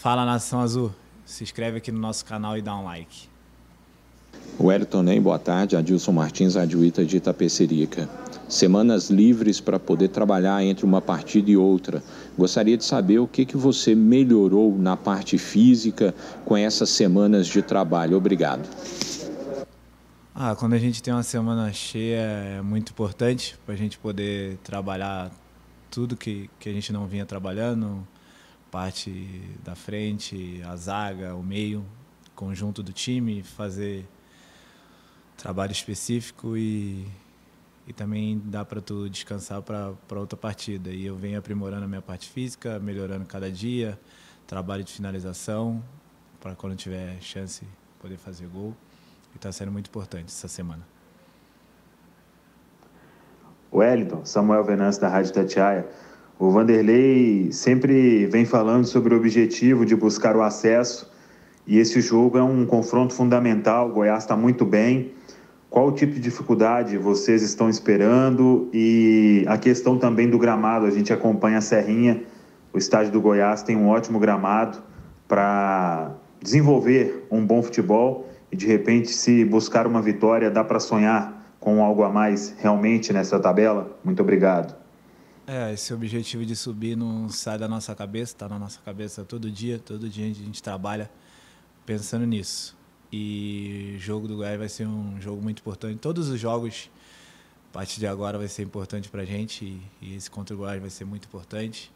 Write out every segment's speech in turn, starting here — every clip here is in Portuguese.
Fala Nação Azul, se inscreve aqui no nosso canal e dá um like. Wellington Nem, boa tarde. Adilson Martins, Adjuíta de Itapecerica. Semanas livres para poder trabalhar entre uma partida e outra. Gostaria de saber o que, que você melhorou na parte física com essas semanas de trabalho. Obrigado. Ah, quando a gente tem uma semana cheia é muito importante para a gente poder trabalhar tudo que, que a gente não vinha trabalhando, parte da frente, a zaga, o meio, conjunto do time, fazer trabalho específico e, e também dá para tu descansar para outra partida. E eu venho aprimorando a minha parte física, melhorando cada dia, trabalho de finalização para quando tiver chance poder fazer gol. E está sendo muito importante essa semana. Wellington, Samuel Venâncio da Rádio Tatiaia. O Vanderlei sempre vem falando sobre o objetivo de buscar o acesso e esse jogo é um confronto fundamental. O Goiás está muito bem. Qual tipo de dificuldade vocês estão esperando? E a questão também do gramado. A gente acompanha a Serrinha. O estádio do Goiás tem um ótimo gramado para desenvolver um bom futebol e de repente, se buscar uma vitória, dá para sonhar com algo a mais realmente nessa tabela? Muito obrigado. É, esse objetivo de subir não sai da nossa cabeça, está na nossa cabeça todo dia, todo dia a gente trabalha pensando nisso. E o jogo do Goiás vai ser um jogo muito importante. Todos os jogos, a partir de agora, vai ser importante para a gente e, e, esse contra o Goiás vai ser muito importante.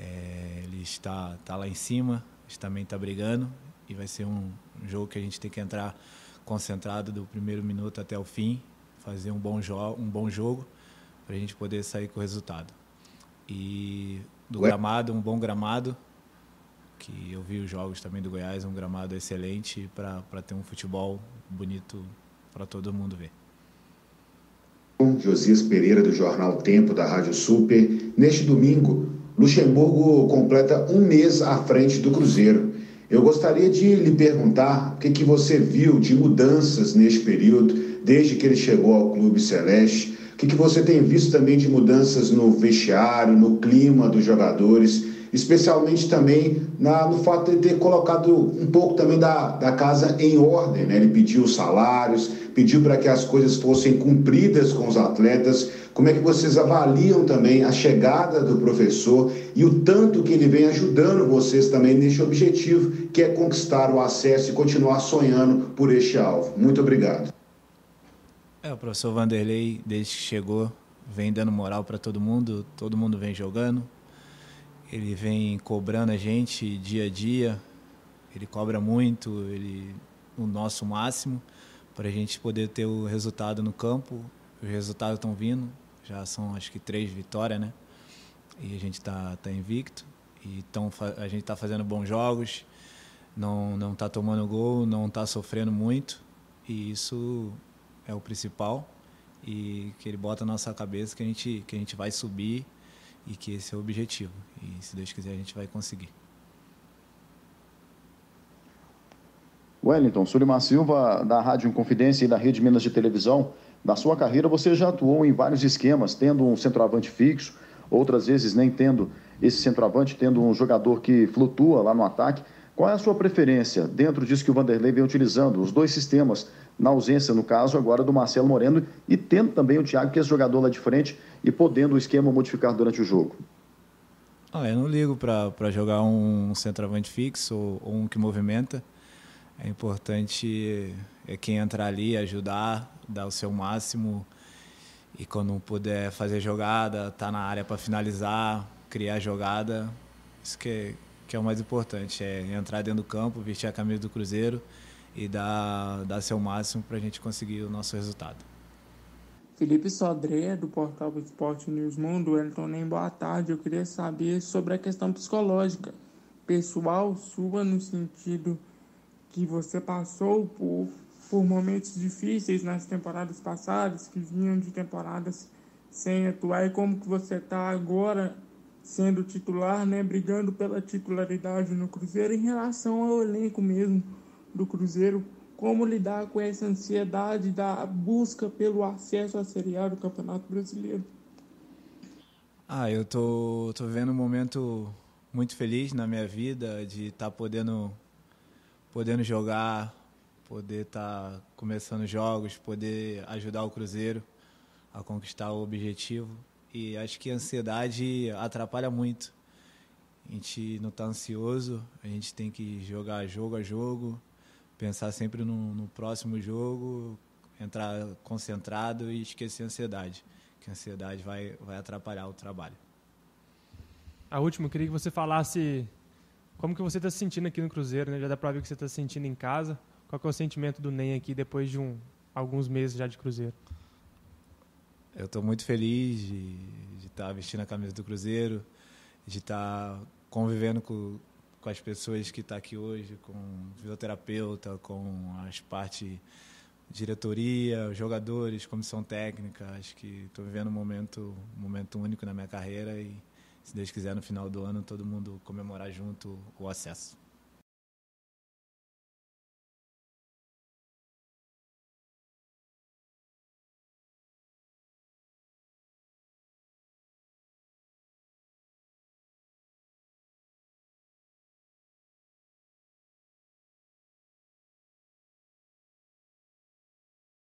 É, ele está, está lá em cima, a gente também está brigando e vai ser um, um jogo que a gente tem que entrar concentrado do primeiro minuto até o fim, fazer um bom, um bom jogo para a gente poder sair com o resultado. E do Ué? gramado, um bom gramado, que eu vi os jogos também do Goiás, um gramado excelente para ter um futebol bonito para todo mundo ver. Josias Pereira, do Jornal Tempo, da Rádio Super. Neste domingo, Luxemburgo completa um mês à frente do Cruzeiro. Eu gostaria de lhe perguntar o que, que você viu de mudanças neste período, desde que ele chegou ao Clube Celeste. Que, que você tem visto também de mudanças no vestiário, no clima dos jogadores, especialmente também na, no fato de ter colocado um pouco também da, da casa em ordem. Né? Ele pediu salários, pediu para que as coisas fossem cumpridas com os atletas. Como é que vocês avaliam também a chegada do professor e o tanto que ele vem ajudando vocês também neste objetivo, que é conquistar o acesso e continuar sonhando por este alvo? Muito obrigado. É, o professor Vanderlei, desde que chegou, vem dando moral para todo mundo, todo mundo vem jogando. Ele vem cobrando a gente dia a dia, ele cobra muito, ele o nosso máximo para a gente poder ter o resultado no campo. Os resultados estão vindo, já são acho que três vitórias, né? E a gente está tá invicto. E então a gente está fazendo bons jogos, não não está tomando gol, não está sofrendo muito. E isso é o principal. E que ele bota na nossa cabeça que a gente, que a gente vai subir e que esse é o objetivo. E se Deus quiser, a gente vai conseguir. Wellington, Sulimar Silva, da Rádio Confidência e da Rede Minas de Televisão. Na sua carreira, você já atuou em vários esquemas, tendo um centroavante fixo, outras vezes nem tendo esse centroavante, tendo um jogador que flutua lá no ataque. Qual é a sua preferência dentro disso que o Vanderlei vem utilizando? Os dois sistemas, na ausência, no caso, agora do Marcelo Moreno, e tendo também o Thiago, que é jogador lá de frente, e podendo o esquema modificar durante o jogo. Ah, eu não ligo para jogar um centroavante fixo ou, ou um que movimenta é importante é quem entrar ali, ajudar, dar o seu máximo e quando puder fazer jogada, tá na área para finalizar, criar jogada, isso que é, que é o mais importante, é entrar dentro do campo, vestir a camisa do Cruzeiro e dar, dar seu máximo para a gente conseguir o nosso resultado. Felipe Sodré, do portal Esporte News Mundo, Elton, nem boa tarde. Eu queria saber sobre a questão psicológica, pessoal sua, no sentido que você passou por, por momentos difíceis nas temporadas passadas, que vinham de temporadas sem atuar, e como que você está agora sendo titular, né, brigando pela titularidade no Cruzeiro em relação ao elenco mesmo do Cruzeiro, como lidar com essa ansiedade da busca pelo acesso à Série A do Campeonato Brasileiro? Ah, eu tô, tô vivendo um momento muito feliz na minha vida de estar tá podendo, podendo jogar, poder estar tá começando jogos, poder ajudar o Cruzeiro a conquistar o objetivo. E acho que a ansiedade atrapalha muito. A gente não está ansioso, a gente tem que jogar jogo a jogo, pensar sempre no, no próximo jogo, entrar concentrado e esquecer a ansiedade, que a ansiedade vai, vai atrapalhar o trabalho. A última, eu queria que você falasse como que você está se sentindo aqui no Cruzeiro, né? Já dá para ver que você está se sentindo em casa. Qual é o sentimento do NEM aqui depois de um, alguns meses já de Cruzeiro? Eu estou muito feliz de estar tá vestindo a camisa do Cruzeiro, de estar tá convivendo com, com as pessoas que estão tá aqui hoje, com o fisioterapeuta, com as partes diretoria, jogadores, comissão técnica. Acho que estou vivendo um momento, um momento único na minha carreira e, se Deus quiser, no final do ano, todo mundo comemorar junto o acesso.